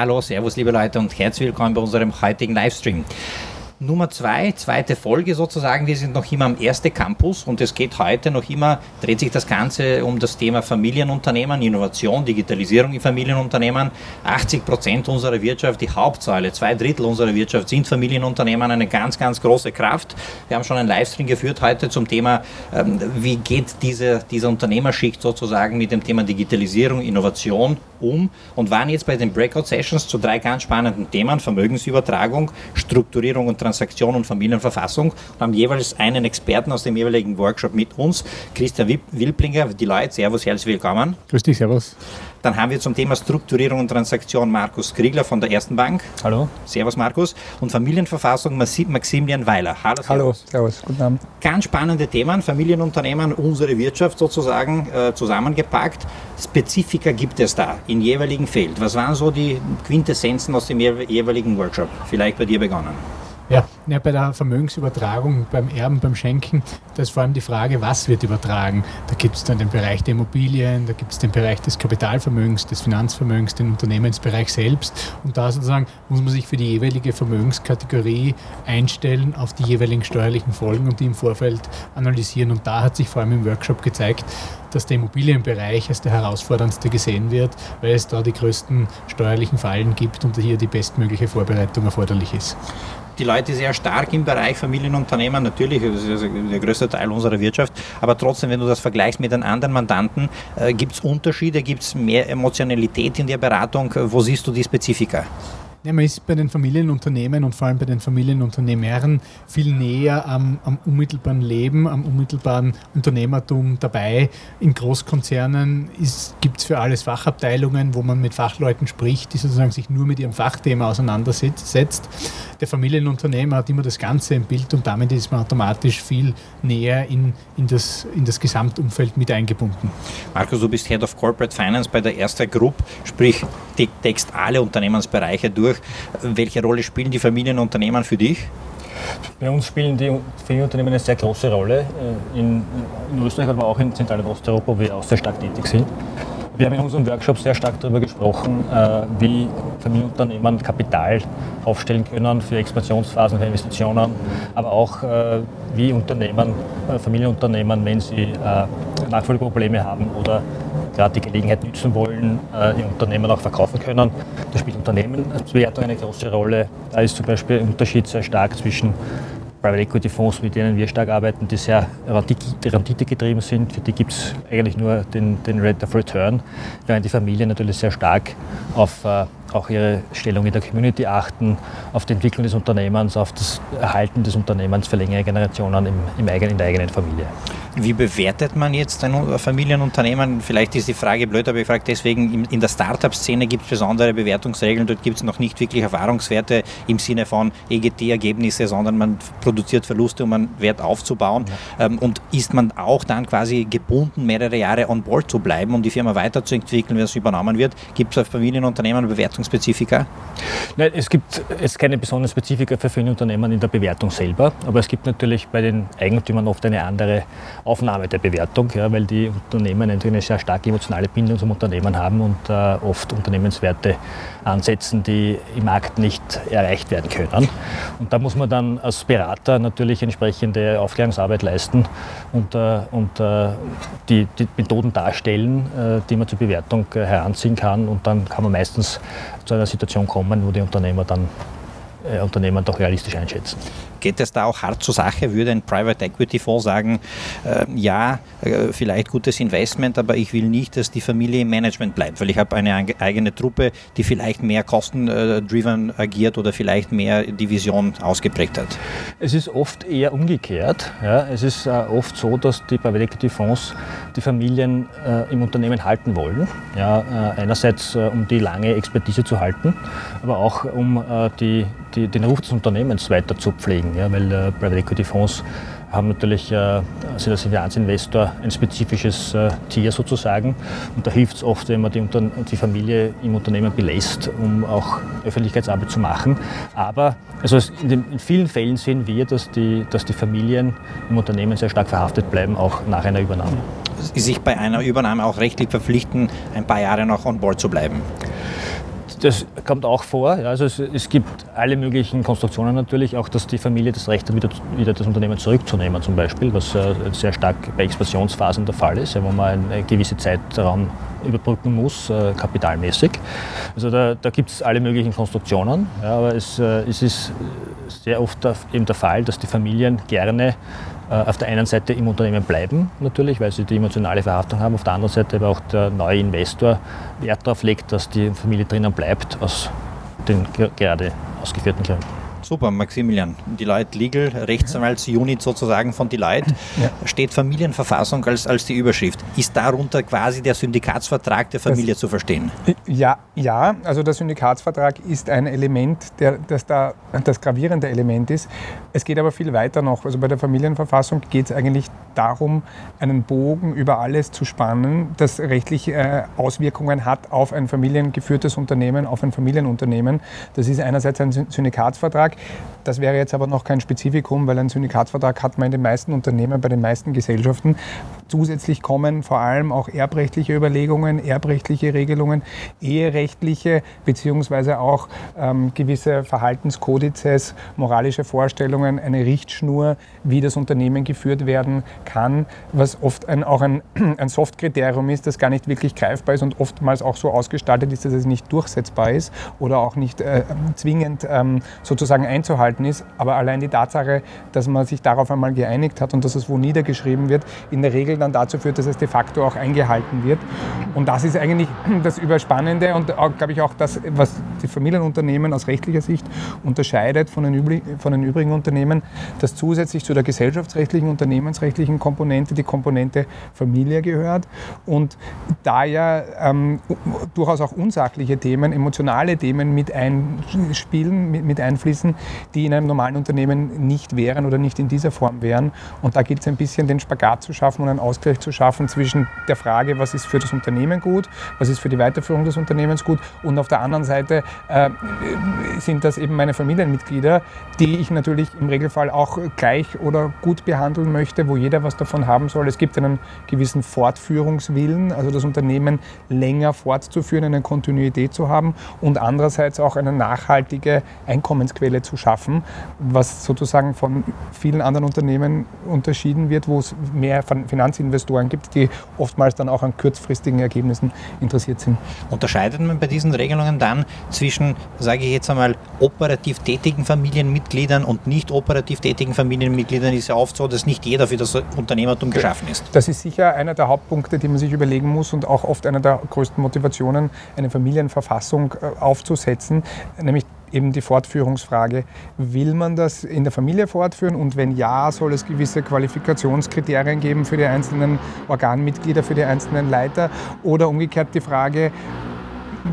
Hallo, Servus, liebe Leute und herzlich willkommen bei unserem heutigen Livestream. Nummer zwei, zweite Folge sozusagen. Wir sind noch immer am ersten Campus und es geht heute noch immer, dreht sich das Ganze um das Thema Familienunternehmen, Innovation, Digitalisierung in Familienunternehmen. 80 Prozent unserer Wirtschaft, die Hauptsäule, zwei Drittel unserer Wirtschaft sind Familienunternehmen, eine ganz, ganz große Kraft. Wir haben schon einen Livestream geführt heute zum Thema, ähm, wie geht diese, diese Unternehmerschicht sozusagen mit dem Thema Digitalisierung, Innovation um und waren jetzt bei den Breakout Sessions zu drei ganz spannenden Themen, Vermögensübertragung, Strukturierung und Transaktion und Familienverfassung und haben jeweils einen Experten aus dem jeweiligen Workshop mit uns, Christian Wilplinger, die Leute, Servus, herzlich willkommen. Grüß dich, Servus. Dann haben wir zum Thema Strukturierung und Transaktion Markus Kriegler von der Ersten Bank. Hallo. Servus Markus. Und Familienverfassung Maximilian Weiler. Hallo, servus. Hallo, servus. Guten Abend. Ganz spannende Themen, Familienunternehmen, unsere Wirtschaft sozusagen äh, zusammengepackt. Spezifika gibt es da im jeweiligen Feld. Was waren so die Quintessenzen aus dem jeweiligen Workshop? Vielleicht bei dir begonnen. Ja, ja, bei der Vermögensübertragung, beim Erben, beim Schenken, da ist vor allem die Frage, was wird übertragen. Da gibt es dann den Bereich der Immobilien, da gibt es den Bereich des Kapitalvermögens, des Finanzvermögens, den Unternehmensbereich selbst. Und da sozusagen muss man sich für die jeweilige Vermögenskategorie einstellen auf die jeweiligen steuerlichen Folgen und die im Vorfeld analysieren. Und da hat sich vor allem im Workshop gezeigt, dass der Immobilienbereich als der herausforderndste gesehen wird, weil es da die größten steuerlichen Fallen gibt und hier die bestmögliche Vorbereitung erforderlich ist die Leute sehr stark im Bereich Familienunternehmen, natürlich, das ist der größte Teil unserer Wirtschaft, aber trotzdem, wenn du das vergleichst mit den anderen Mandanten, äh, gibt es Unterschiede, gibt es mehr Emotionalität in der Beratung? Wo siehst du die Spezifika? Ja, man ist bei den Familienunternehmen und vor allem bei den Familienunternehmern viel näher am, am, unmittelbaren Leben, am unmittelbaren Unternehmertum dabei. In Großkonzernen gibt es für alles Fachabteilungen, wo man mit Fachleuten spricht, die sozusagen sich nur mit ihrem Fachthema auseinandersetzt. Der Familienunternehmer hat immer das Ganze im Bild und damit ist man automatisch viel näher in, in, das, in das Gesamtumfeld mit eingebunden. Markus, du bist Head of Corporate Finance bei der Erster Group, sprich, deckst alle Unternehmensbereiche durch durch. Welche Rolle spielen die Familienunternehmen für dich? Bei uns spielen die Familienunternehmen eine sehr große Rolle. Äh, in, in Österreich, aber auch in Zentral- und Osteuropa, wo wir auch sehr stark tätig sind. Wir haben in unserem Workshop sehr stark darüber gesprochen, äh, wie Familienunternehmen Kapital aufstellen können für Expansionsphasen, für Investitionen, aber auch äh, wie Unternehmen, Familienunternehmen, wenn sie Nachfolgeprobleme haben oder gerade die Gelegenheit nützen wollen, äh, ihr Unternehmen auch verkaufen können. Da spielt Unternehmensbewertung eine große Rolle. Da ist zum Beispiel ein Unterschied sehr stark zwischen Private Equity Fonds, mit denen wir stark arbeiten, die sehr Rendite getrieben sind. Für die gibt es eigentlich nur den, den Rate of Return, während die Familien natürlich sehr stark auf äh, auch ihre Stellung in der Community achten, auf die Entwicklung des Unternehmens, auf das Erhalten des Unternehmens für längere Generationen im, im eigenen, in der eigenen Familie. Wie bewertet man jetzt ein Familienunternehmen? Vielleicht ist die Frage blöd, aber ich frage deswegen, in der Startup-Szene gibt es besondere Bewertungsregeln, dort gibt es noch nicht wirklich Erfahrungswerte im Sinne von EGT-Ergebnisse, sondern man produziert Verluste, um einen Wert aufzubauen. Ja. Ähm, und ist man auch dann quasi gebunden, mehrere Jahre on board zu bleiben, um die Firma weiterzuentwickeln, wenn es übernommen wird? Gibt es auf Familienunternehmen Bewertungsspezifika? Nein, es gibt jetzt keine besonderen Spezifika für Familienunternehmen in der Bewertung selber, aber es gibt natürlich bei den Eigentümern oft eine andere Aufnahme der Bewertung, ja, weil die Unternehmen natürlich eine sehr starke emotionale Bindung zum Unternehmen haben und äh, oft Unternehmenswerte ansetzen, die im Markt nicht erreicht werden können. Und da muss man dann als Berater natürlich entsprechende Aufklärungsarbeit leisten und, äh, und äh, die, die, Methoden darstellen, äh, die man zur Bewertung äh, heranziehen kann. Und dann kann man meistens zu einer Situation kommen, wo die Unternehmer dann äh, Unternehmen doch realistisch einschätzen. Geht es da auch hart zur Sache? Würde ein Private Equity Fonds sagen, äh, ja, äh, vielleicht gutes Investment, aber ich will nicht, dass die Familie im Management bleibt, weil ich habe eine eigene Truppe, die vielleicht mehr kostendriven agiert oder vielleicht mehr die Vision ausgeprägt hat? Es ist oft eher umgekehrt. Ja. Es ist äh, oft so, dass die Private Equity Fonds die Familien äh, im Unternehmen halten wollen. Ja, äh, einerseits, äh, um die lange Expertise zu halten, aber auch um die, die, den Ruf des Unternehmens weiter zu pflegen ja, weil äh, Private Equity Fonds haben natürlich, äh, sind als Finanzinvestor ein spezifisches äh, Tier sozusagen. Und da hilft es oft, wenn man die, die Familie im Unternehmen belässt, um auch Öffentlichkeitsarbeit zu machen. Aber also in, den, in, vielen Fällen sehen wir, dass die, dass die Familien im Unternehmen sehr stark verhaftet bleiben, auch nach einer Übernahme. Sich bei einer Übernahme auch rechtlich verpflichten, ein paar Jahre noch on board zu bleiben das kommt auch vor. Ja, also es, es, gibt alle möglichen Konstruktionen natürlich, auch dass die Familie das Recht hat, wieder, wieder das Unternehmen zurückzunehmen zum Beispiel, was äh, sehr stark bei Expansionsphasen der Fall ist, ja, wo man einen gewissen Zeitraum überbrücken muss, äh, kapitalmäßig. Also da, da gibt es alle möglichen Konstruktionen, ja, aber es, äh, es ist sehr oft eben der Fall, dass die Familien gerne auf der einen Seite im Unternehmen bleiben, natürlich, weil sie die emotionale Verhaftung haben, auf der anderen Seite aber auch der neue Investor Wert darauf legt, dass die Familie drinnen bleibt, aus den gerade ausgeführten Gründen. Super, Maximilian. Deloitte Legal, Rechtsanwaltsunit sozusagen von Deloitte, ja. steht Familienverfassung als, als die Überschrift. Ist darunter quasi der Syndikatsvertrag der Familie das, zu verstehen? Ja, ja, also der Syndikatsvertrag ist ein Element, der, das da das gravierende Element ist. Es geht aber viel weiter noch. Also bei der Familienverfassung geht es eigentlich darum, einen Bogen über alles zu spannen, das rechtliche äh, Auswirkungen hat auf ein familiengeführtes Unternehmen, auf ein Familienunternehmen. Das ist einerseits ein Syndikatsvertrag, das wäre jetzt aber noch kein Spezifikum, weil ein Syndikatsvertrag hat man in den meisten Unternehmen, bei den meisten Gesellschaften. Zusätzlich kommen vor allem auch erbrechtliche Überlegungen, erbrechtliche Regelungen, eherechtliche beziehungsweise auch ähm, gewisse Verhaltenskodizes, moralische Vorstellungen, eine Richtschnur, wie das Unternehmen geführt werden kann, was oft ein, auch ein, ein Soft-Kriterium ist, das gar nicht wirklich greifbar ist und oftmals auch so ausgestaltet ist, dass es nicht durchsetzbar ist oder auch nicht äh, zwingend ähm, sozusagen einzuhalten ist. Aber allein die Tatsache, dass man sich darauf einmal geeinigt hat und dass es wo niedergeschrieben wird, in der Regel dann dazu führt, dass es de facto auch eingehalten wird. Und das ist eigentlich das Überspannende und, glaube ich, auch das, was die Familienunternehmen aus rechtlicher Sicht unterscheidet von den, von den übrigen Unternehmen, dass zusätzlich zu der gesellschaftsrechtlichen, unternehmensrechtlichen Komponente die Komponente Familie gehört und da ja ähm, durchaus auch unsachliche Themen, emotionale Themen mit einspielen, mit, mit einfließen, die in einem normalen Unternehmen nicht wären oder nicht in dieser Form wären. Und da gilt es ein bisschen, den Spagat zu schaffen und einen Ausgleich zu schaffen zwischen der Frage, was ist für das Unternehmen gut, was ist für die Weiterführung des Unternehmens gut und auf der anderen Seite äh, sind das eben meine Familienmitglieder, die ich natürlich im Regelfall auch gleich oder gut behandeln möchte, wo jeder was davon haben soll. Es gibt einen gewissen Fortführungswillen, also das Unternehmen länger fortzuführen, eine Kontinuität zu haben und andererseits auch eine nachhaltige Einkommensquelle zu schaffen, was sozusagen von vielen anderen Unternehmen unterschieden wird, wo es mehr Finanzinvestoren gibt, die oftmals dann auch an kurzfristigen Ergebnissen interessiert sind. Unterscheidet man bei diesen Regelungen dann zwischen, sage ich jetzt einmal, operativ tätigen Familienmitgliedern und nicht operativ tätigen Familienmitgliedern? Ist ja oft so, dass nicht jeder für das Unternehmertum geschaffen ist. Das ist sicher einer der Hauptpunkte, die man sich überlegen muss und auch oft einer der größten Motivationen, eine Familienverfassung äh, aufzusetzen, nämlich eben die Fortführungsfrage. Will man das in der Familie fortführen und wenn ja, soll es gewisse Qualifikationskriterien geben für die einzelnen Organmitglieder, für die einzelnen Leiter oder umgekehrt die Frage,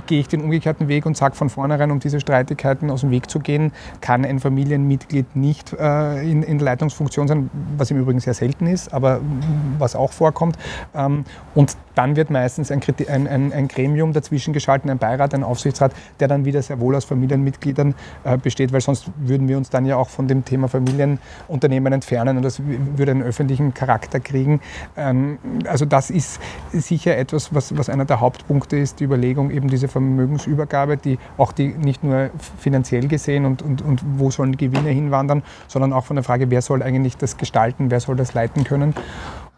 gehe ich den umgekehrten Weg und sage von vornherein, um diese Streitigkeiten aus dem Weg zu gehen, kann ein Familienmitglied nicht äh, in, in Leitungsfunktion sein, was im Übrigen sehr selten ist, aber was auch vorkommt. Ähm, und dann wird meistens ein, ein, ein, ein, Gremium dazwischen geschalten, ein Beirat, ein Aufsichtsrat, der dann wieder sehr wohl aus Familienmitgliedern äh, besteht, weil sonst würden wir uns dann ja auch von dem Thema Familienunternehmen entfernen und das würde einen öffentlichen Charakter kriegen. Ähm, also das ist sicher etwas, was, was einer der Hauptpunkte ist, die Überlegung eben diese Vermögensübergabe, die auch die nicht nur finanziell gesehen und, und, und wo sollen Gewinne hinwandern, sondern auch von der Frage, wer soll eigentlich das gestalten, wer soll das leiten können.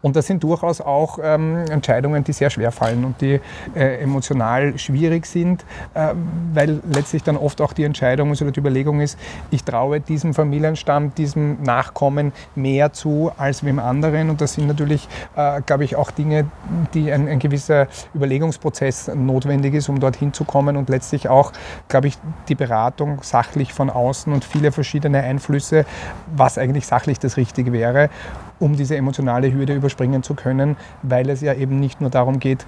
Und das sind durchaus auch ähm, Entscheidungen, die sehr schwer fallen und die äh, emotional schwierig sind, äh, weil letztlich dann oft auch die Entscheidung oder die Überlegung ist, ich traue diesem Familienstamm, diesem Nachkommen mehr zu als wem anderen. Und das sind natürlich, äh, glaube ich, auch Dinge, die ein, ein, gewisser Überlegungsprozess notwendig ist, um dorthin zu kommen und letztlich auch, glaube ich, die Beratung sachlich von außen und viele verschiedene Einflüsse, was eigentlich sachlich das Richtige wäre um diese emotionale Hürde überspringen zu können, weil es ja eben nicht nur darum geht,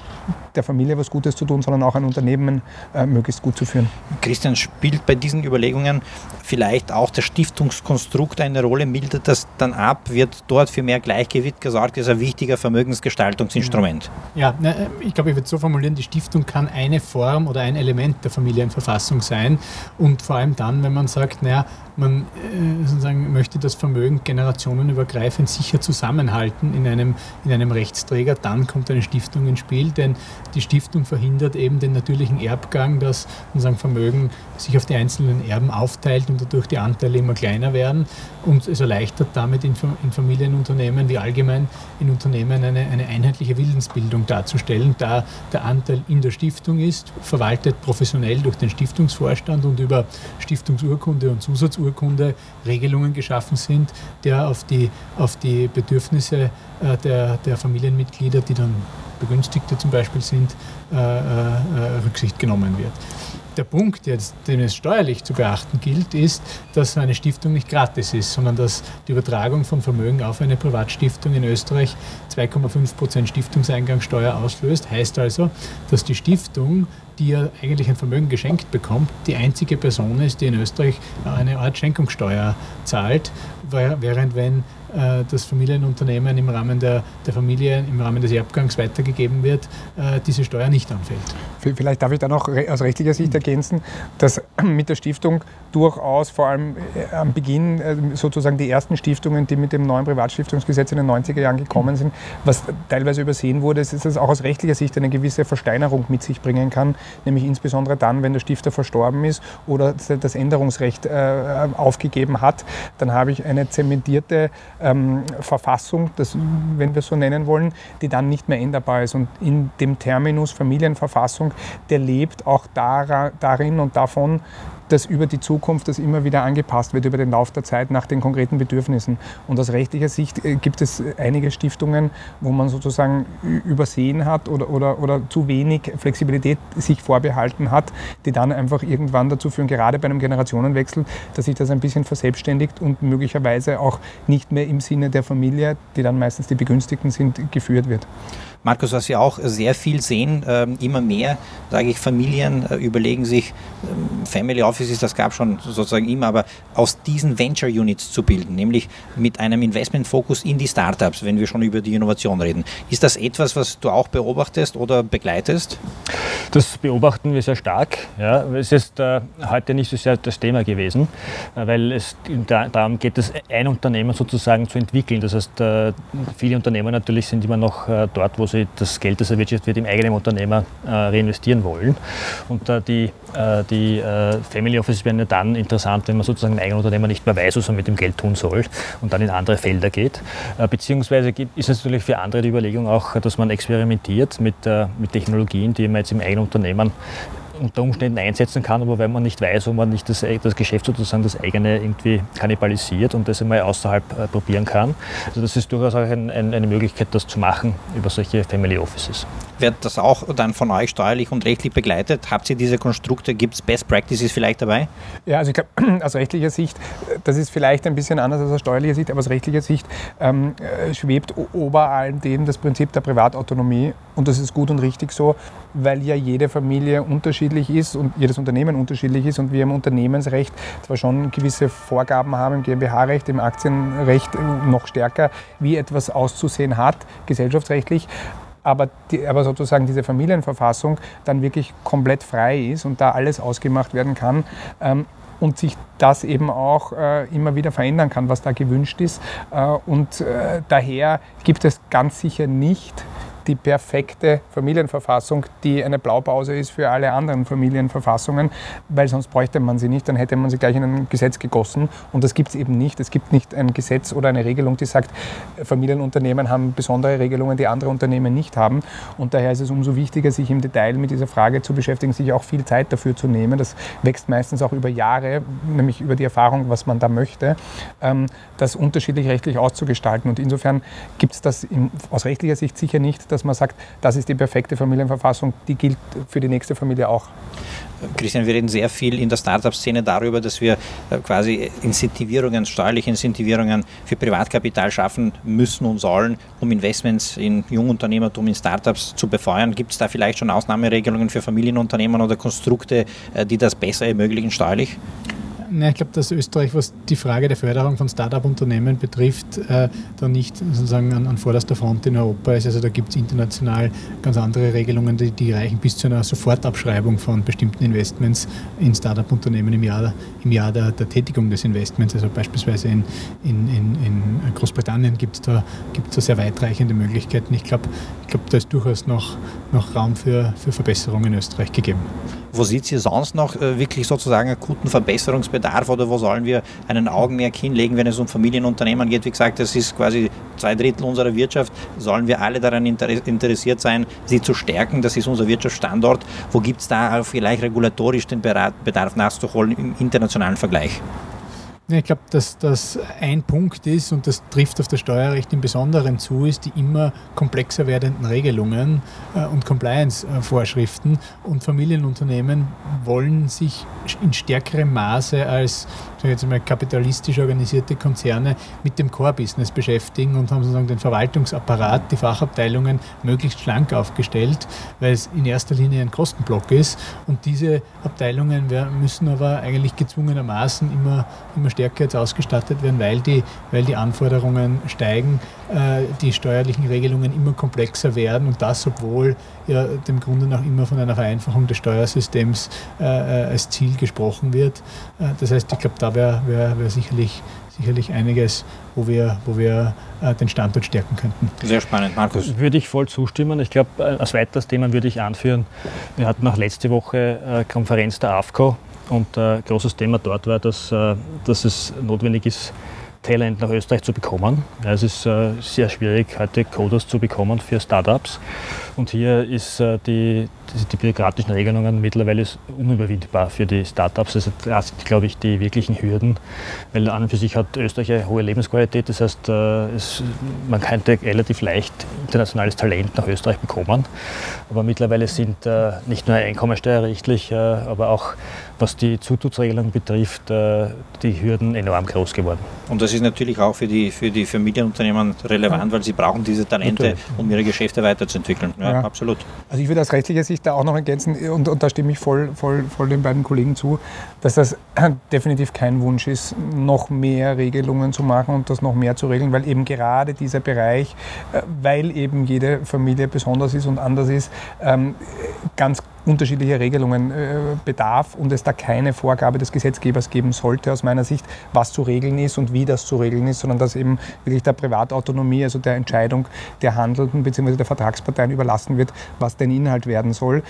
der Familie was Gutes zu tun, sondern auch ein Unternehmen äh, möglichst gut zu führen. Christian, spielt bei diesen Überlegungen vielleicht auch das Stiftungskonstrukt eine Rolle? Mildert das dann ab? Wird dort für mehr Gleichgewicht gesorgt? Das ist ein wichtiger Vermögensgestaltungsinstrument. Ja, ja ich glaube, ich würde so formulieren, die Stiftung kann eine Form oder ein Element der Familienverfassung sein und vor allem dann, wenn man sagt, naja, man äh, sozusagen möchte das Vermögen generationenübergreifend sicher zusammenhalten in einem, in einem Rechtsträger, dann kommt eine Stiftung ins Spiel, denn die Stiftung verhindert eben den natürlichen Erbgang, dass unser Vermögen sich auf die einzelnen Erben aufteilt und dadurch die Anteile immer kleiner werden und es erleichtert damit in, Familienunternehmen wie allgemein in Unternehmen eine, eine einheitliche Willensbildung darzustellen, da der Anteil in der Stiftung ist, verwaltet professionell durch den Stiftungsvorstand und über Stiftungsurkunde und Zusatzurkunde Regelungen geschaffen sind, der auf die, auf die Bedürfnisse äh, der, der Familienmitglieder, die dann Begünstigte zum Beispiel sind, äh, äh, Rücksicht genommen wird. Der Punkt, jetzt, den es steuerlich zu beachten gilt, ist, dass eine Stiftung nicht gratis ist, sondern dass die Übertragung von Vermögen auf eine Privatstiftung in Österreich 2,5 Prozent Stiftungseingangssteuer auslöst. Heißt also, dass die Stiftung, die ja eigentlich ein Vermögen geschenkt bekommt, die einzige Person ist, die in Österreich eine Art Schenkungssteuer zahlt, während wenn das Familienunternehmen im Rahmen der, der Familie, im Rahmen des Erbgangs weitergegeben wird, äh, diese Steuer nicht anfällt. Vielleicht darf ich da noch aus rechtlicher Sicht ergänzen, dass mit der Stiftung durchaus vor allem äh, am Beginn sozusagen die ersten Stiftungen, die mit dem neuen Privatstiftungsgesetz in den 90er Jahren gekommen sind, was teilweise übersehen wurde, ist, dass es auch aus rechtlicher Sicht eine gewisse Versteinerung mit sich bringen kann, nämlich insbesondere dann, wenn der Stifter verstorben ist oder das Änderungsrecht aufgegeben hat, dann habe ich eine zementierte ähm, Verfassung, das, wenn wir so nennen wollen, die dann nicht mehr änderbar ist. Und in dem Terminus Familienverfassung, der lebt auch darin und davon, dass über die Zukunft das immer wieder angepasst wird, über den Lauf der Zeit nach den konkreten Bedürfnissen. Und aus rechtlicher Sicht äh, gibt es einige Stiftungen, wo man sozusagen übersehen hat oder, oder, oder zu wenig Flexibilität sich vorbehalten hat, die dann einfach irgendwann dazu führen, gerade bei einem Generationenwechsel, dass sich das ein bisschen verselbstständigt und möglicherweise auch nicht mehr im Sinne der Familie, die dann meistens die Begünstigten sind, geführt wird. Markus, was wir auch sehr viel sehen, äh, immer mehr, sage ich, Familien äh, überlegen sich, äh, Family Offices, das gab schon sozusagen immer, aber aus diesen Venture Units zu bilden, nämlich mit einem Investmentfokus in die Startups, wenn wir schon über die Innovation reden. Ist das etwas, was du auch beobachtest oder begleitest? Das beobachten wir sehr stark. Ja. Es ist äh, heute nicht so sehr das Thema gewesen, äh, weil es darum geht, es ein Unternehmen sozusagen zu entwickeln. Das heißt, äh, viele Unternehmen natürlich sind immer noch dort, wo sie das Geld, das erwirtschaftet wird, im eigenen Unternehmer äh, reinvestieren wollen. Und äh, die, äh, die äh, Family Offices werden ja dann interessant, wenn man sozusagen ein eigener Unternehmer nicht mehr weiß, was man mit dem Geld tun soll und dann in andere Felder geht. Äh, beziehungsweise ist es natürlich für andere die Überlegung auch, dass man experimentiert mit, äh, mit Technologien, die man jetzt im eigenen Unternehmen unter Umständen einsetzen kann, aber wenn man nicht weiß, ob man nicht das, das Geschäft sozusagen das eigene irgendwie kannibalisiert und das einmal außerhalb äh, probieren kann. Also das ist durchaus auch ein, ein, eine Möglichkeit, das zu machen über solche Family Offices. Wird das auch dann von euch steuerlich und rechtlich begleitet? Habt ihr diese Konstrukte? Gibt es Best Practices vielleicht dabei? Ja, also ich glaube, aus rechtlicher Sicht, das ist vielleicht ein bisschen anders als aus steuerlicher Sicht, aber aus rechtlicher Sicht ähm, äh, schwebt ober allem dem das Prinzip der Privatautonomie und das ist gut und richtig so, weil ja jede Familie unterschiedlich ist und jedes Unternehmen unterschiedlich ist und wir im Unternehmensrecht zwar schon gewisse Vorgaben haben, im GmbH-Recht, im Aktienrecht noch stärker, wie etwas auszusehen hat, gesellschaftsrechtlich, aber, die, aber sozusagen diese Familienverfassung dann wirklich komplett frei ist und da alles ausgemacht werden kann. Ähm, und sich das eben auch äh, immer wieder verändern kann, was da gewünscht ist. Äh, und äh, daher gibt es ganz sicher nicht die perfekte Familienverfassung, die eine Blaupause ist für alle anderen Familienverfassungen, weil sonst bräuchte man sie nicht, dann hätte man sie gleich in ein Gesetz gegossen. Und das gibt es eben nicht. Es gibt nicht ein Gesetz oder eine Regelung, die sagt, Familienunternehmen haben besondere Regelungen, die andere Unternehmen nicht haben. Und daher ist es umso wichtiger, sich im Detail mit dieser Frage zu beschäftigen, sich auch viel Zeit dafür zu nehmen. Das wächst meistens auch über Jahre, nämlich über die Erfahrung, was man da möchte, ähm, das unterschiedlich rechtlich auszugestalten. Und insofern gibt es das aus rechtlicher Sicht sicher nicht dass man sagt, das ist die perfekte Familienverfassung, die gilt für die nächste Familie auch. Christian, wir reden sehr viel in der Startup-Szene darüber, dass wir äh, quasi Incentivierungen, steuerliche Incentivierungen für Privatkapital schaffen müssen und sollen, um Investments in Jungunternehmertum, in Startups zu befeuern. Gibt es da vielleicht schon Ausnahmeregelungen für Familienunternehmen oder Konstrukte, äh, die das besser ermöglichen steuerlich? Na, ich glaube, dass Österreich, was die Frage der Förderung von Start-up-Unternehmen betrifft, äh, da nicht sozusagen an, an, vorderster Front in Europa ist. Also da gibt es international ganz andere Regelungen, die, die, reichen bis zu einer Sofortabschreibung von bestimmten Investments in Start-up-Unternehmen im Jahr, im Jahr der, der, Tätigung des Investments. Also beispielsweise in, in, in, in Großbritannien gibt es da, gibt's da sehr weitreichende Möglichkeiten. Ich glaube, ich glaub, da ist durchaus noch, noch Raum für, für Verbesserungen in Österreich gegeben. Wo sieht ihr sonst noch äh, wirklich sozusagen akuten Verbesserungsbedarf oder wo sollen wir einen Augenmerk hinlegen, wenn es um Familienunternehmen geht? Wie gesagt, das ist quasi zwei Drittel unserer Wirtschaft. Sollen wir alle daran interessiert sein, sie zu stärken? Das ist unser Wirtschaftsstandort. Wo gibt es da vielleicht regulatorisch den Bedarf nachzuholen im internationalen Vergleich? Ich glaube, dass das ein Punkt ist, und das trifft auf das Steuerrecht im Besonderen zu, ist die immer komplexer werdenden Regelungen äh, und Compliance-Vorschriften. Und Familienunternehmen wollen sich in stärkerem Maße als jetzt mal, kapitalistisch organisierte Konzerne mit dem Core-Business beschäftigen und haben sozusagen den Verwaltungsapparat, die Fachabteilungen möglichst schlank aufgestellt, weil es in erster Linie ein Kostenblock ist. Und diese Abteilungen müssen aber eigentlich gezwungenermaßen immer, immer stärker jetzt ausgestattet werden, weil die, weil die Anforderungen steigen, äh, die steuerlichen Regelungen immer komplexer werden und das, obwohl ja dem Grunde nach immer von einer Vereinfachung des Steuersystems äh, äh als Ziel gesprochen wird. Äh, das heißt, ich glaube, da wäre wär, wär sicherlich, sicherlich einiges, wo wir, wo wir äh, den Standort stärken könnten. Sehr spannend, Markus. Würde ich voll zustimmen. Ich glaube, äh, als weiteres Thema würde ich anführen, wir hatten auch letzte Woche äh, Konferenz der AFCO und äh, großes Thema dort war, dass, äh, dass es notwendig ist, Talent nach Österreich zu bekommen. Ja, es ist äh, sehr schwierig, heute Coders zu bekommen für Startups. Und hier ist äh, die, die, die, bürokratischen Regelungen mittlerweile unüberwindbar für die Startups. Also das sind, glaube ich, die wirklichen Hürden, weil an und für sich hat Österreich eine hohe Lebensqualität. Das heißt, äh, es, man könnte relativ leicht internationales Talent nach Österreich bekommen. Aber mittlerweile sind äh, nicht nur einkommensteuerrechtlich, äh, aber auch was die Zutrittsregelung betrifft, äh, die Hürden enorm groß geworden. Und das ist natürlich auch für die, für die Familienunternehmen relevant, ja. weil sie brauchen diese Talente, natürlich. um ihre Geschäfte weiterzuentwickeln. Ja, ja, absolut. Also ich würde aus rechtlicher Sicht da auch noch ergänzen, und, und da stimme ich voll, voll, voll den beiden Kollegen zu, dass das definitiv kein Wunsch ist, noch mehr Regelungen zu machen und das noch mehr zu regeln, weil eben gerade dieser Bereich, äh, weil eben jede Familie besonders ist und anders ist, ähm, ganz unterschiedliche Regelungen äh, bedarf und es da keine Vorgabe des Gesetzgebers geben sollte, aus meiner Sicht, was zu regeln ist und wie das zu regeln ist, sondern dass eben wirklich der Privatautonomie, also der Entscheidung der Handelnden bzw. der Vertragsparteien überlassen wird, was denn Inhalt werden soll.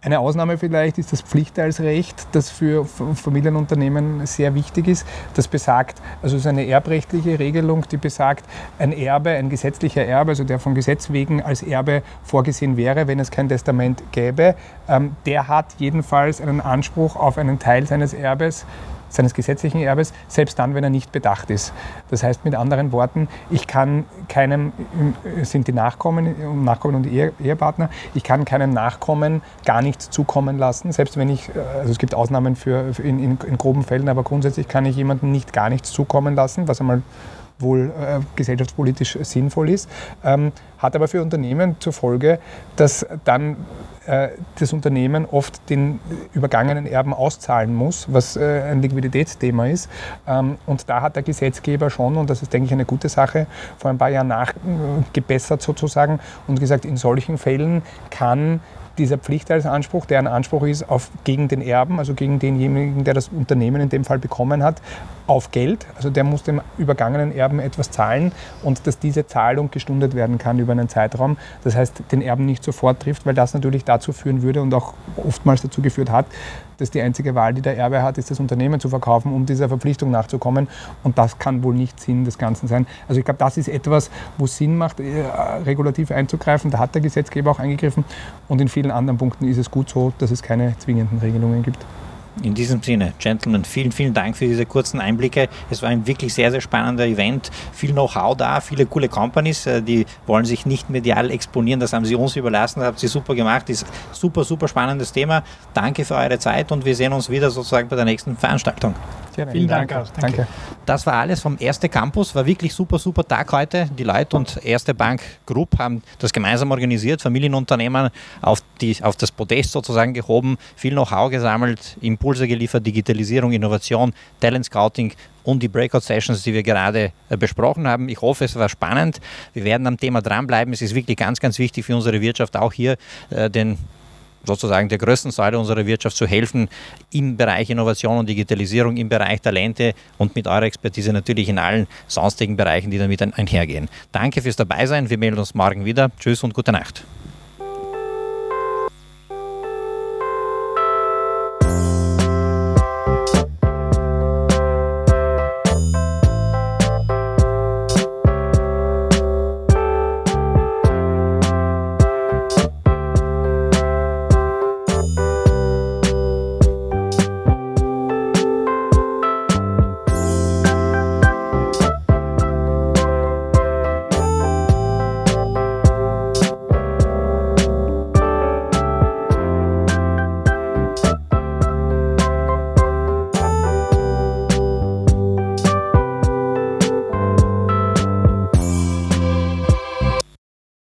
Eine Ausnahme vielleicht ist das Pflichtteilsrecht, das für Familienunternehmen sehr wichtig ist. Das besagt, also es ist eine erbrechtliche Regelung, die besagt, ein Erbe, ein gesetzlicher Erbe, also der von Gesetz wegen als Erbe vorgesehen wäre, wenn es kein Testament gäbe, ähm, der hat jedenfalls einen Anspruch auf einen Teil seines Erbes seines gesetzlichen Erbes, selbst dann, wenn er nicht bedacht ist. Das heißt mit anderen Worten, ich kann keinem, sind die Nachkommen, Nachkommen und die Ehepartner, ich kann keinem Nachkommen gar nichts zukommen lassen, selbst wenn ich, also es gibt Ausnahmen für, in, in, in groben Fällen, aber grundsätzlich kann ich jemandem nicht gar nichts zukommen lassen, was einmal wohl äh, gesellschaftspolitisch sinnvoll ist, ähm, hat aber für Unternehmen zur Folge, dass dann äh, das Unternehmen oft den übergangenen Erben auszahlen muss, was äh, ein Liquiditätsthema ist. Ähm, und da hat der Gesetzgeber schon, und das ist, denke ich, eine gute Sache, vor ein paar Jahren nachgebessert sozusagen und gesagt, in solchen Fällen kann dieser Pflichtteilsanspruch, der ein Anspruch ist auf, gegen den Erben, also gegen denjenigen, der das Unternehmen in dem Fall bekommen hat, auf Geld. Also der muss dem übergangenen Erben etwas zahlen und dass diese Zahlung gestundet werden kann über einen Zeitraum. Das heißt, den Erben nicht sofort trifft, weil das natürlich dazu führen würde und auch oftmals dazu geführt hat, dass die einzige Wahl, die der Erbe hat, ist das Unternehmen zu verkaufen, um dieser Verpflichtung nachzukommen. Und das kann wohl nicht Sinn des Ganzen sein. Also ich glaube, das ist etwas, wo es Sinn macht, äh, regulativ einzugreifen. Da hat der Gesetzgeber auch eingegriffen. Und in vielen anderen Punkten ist es gut so, dass es keine zwingenden Regelungen gibt. In diesem Sinne, Gentlemen, vielen, vielen Dank für diese kurzen Einblicke. Es war ein wirklich sehr, sehr spannender Event. Viel Know-how da, viele coole Companies, äh, die wollen sich nicht medial exponieren. Das haben sie uns überlassen, das habt ihr super gemacht. Ist super, super spannendes Thema. Danke für eure Zeit und wir sehen uns wieder sozusagen bei der nächsten Veranstaltung. Gerne. Vielen Dank. Dank. Danke. Das war alles vom Erste Campus. War wirklich super, super Tag heute. Die Leute und Erste Bank Group haben das gemeinsam organisiert, Familienunternehmen auf, die, auf das Podest sozusagen gehoben, viel Know-how gesammelt, Impulse Impulse geliefert, Digitalisierung, Innovation, Talent Scouting und die Breakout-Sessions, die wir gerade äh, besprochen haben. Ich hoffe, es war spannend. Wir werden am Thema dranbleiben. Es ist wirklich ganz, ganz wichtig für unsere Wirtschaft, auch hier äh, den sozusagen der größten Säule unserer Wirtschaft zu helfen im Bereich Innovation und Digitalisierung, im Bereich Talente und mit eurer Expertise natürlich in allen sonstigen Bereichen, die damit einhergehen. Danke fürs Dabeisein. Wir melden uns morgen wieder. Tschüss und gute Nacht.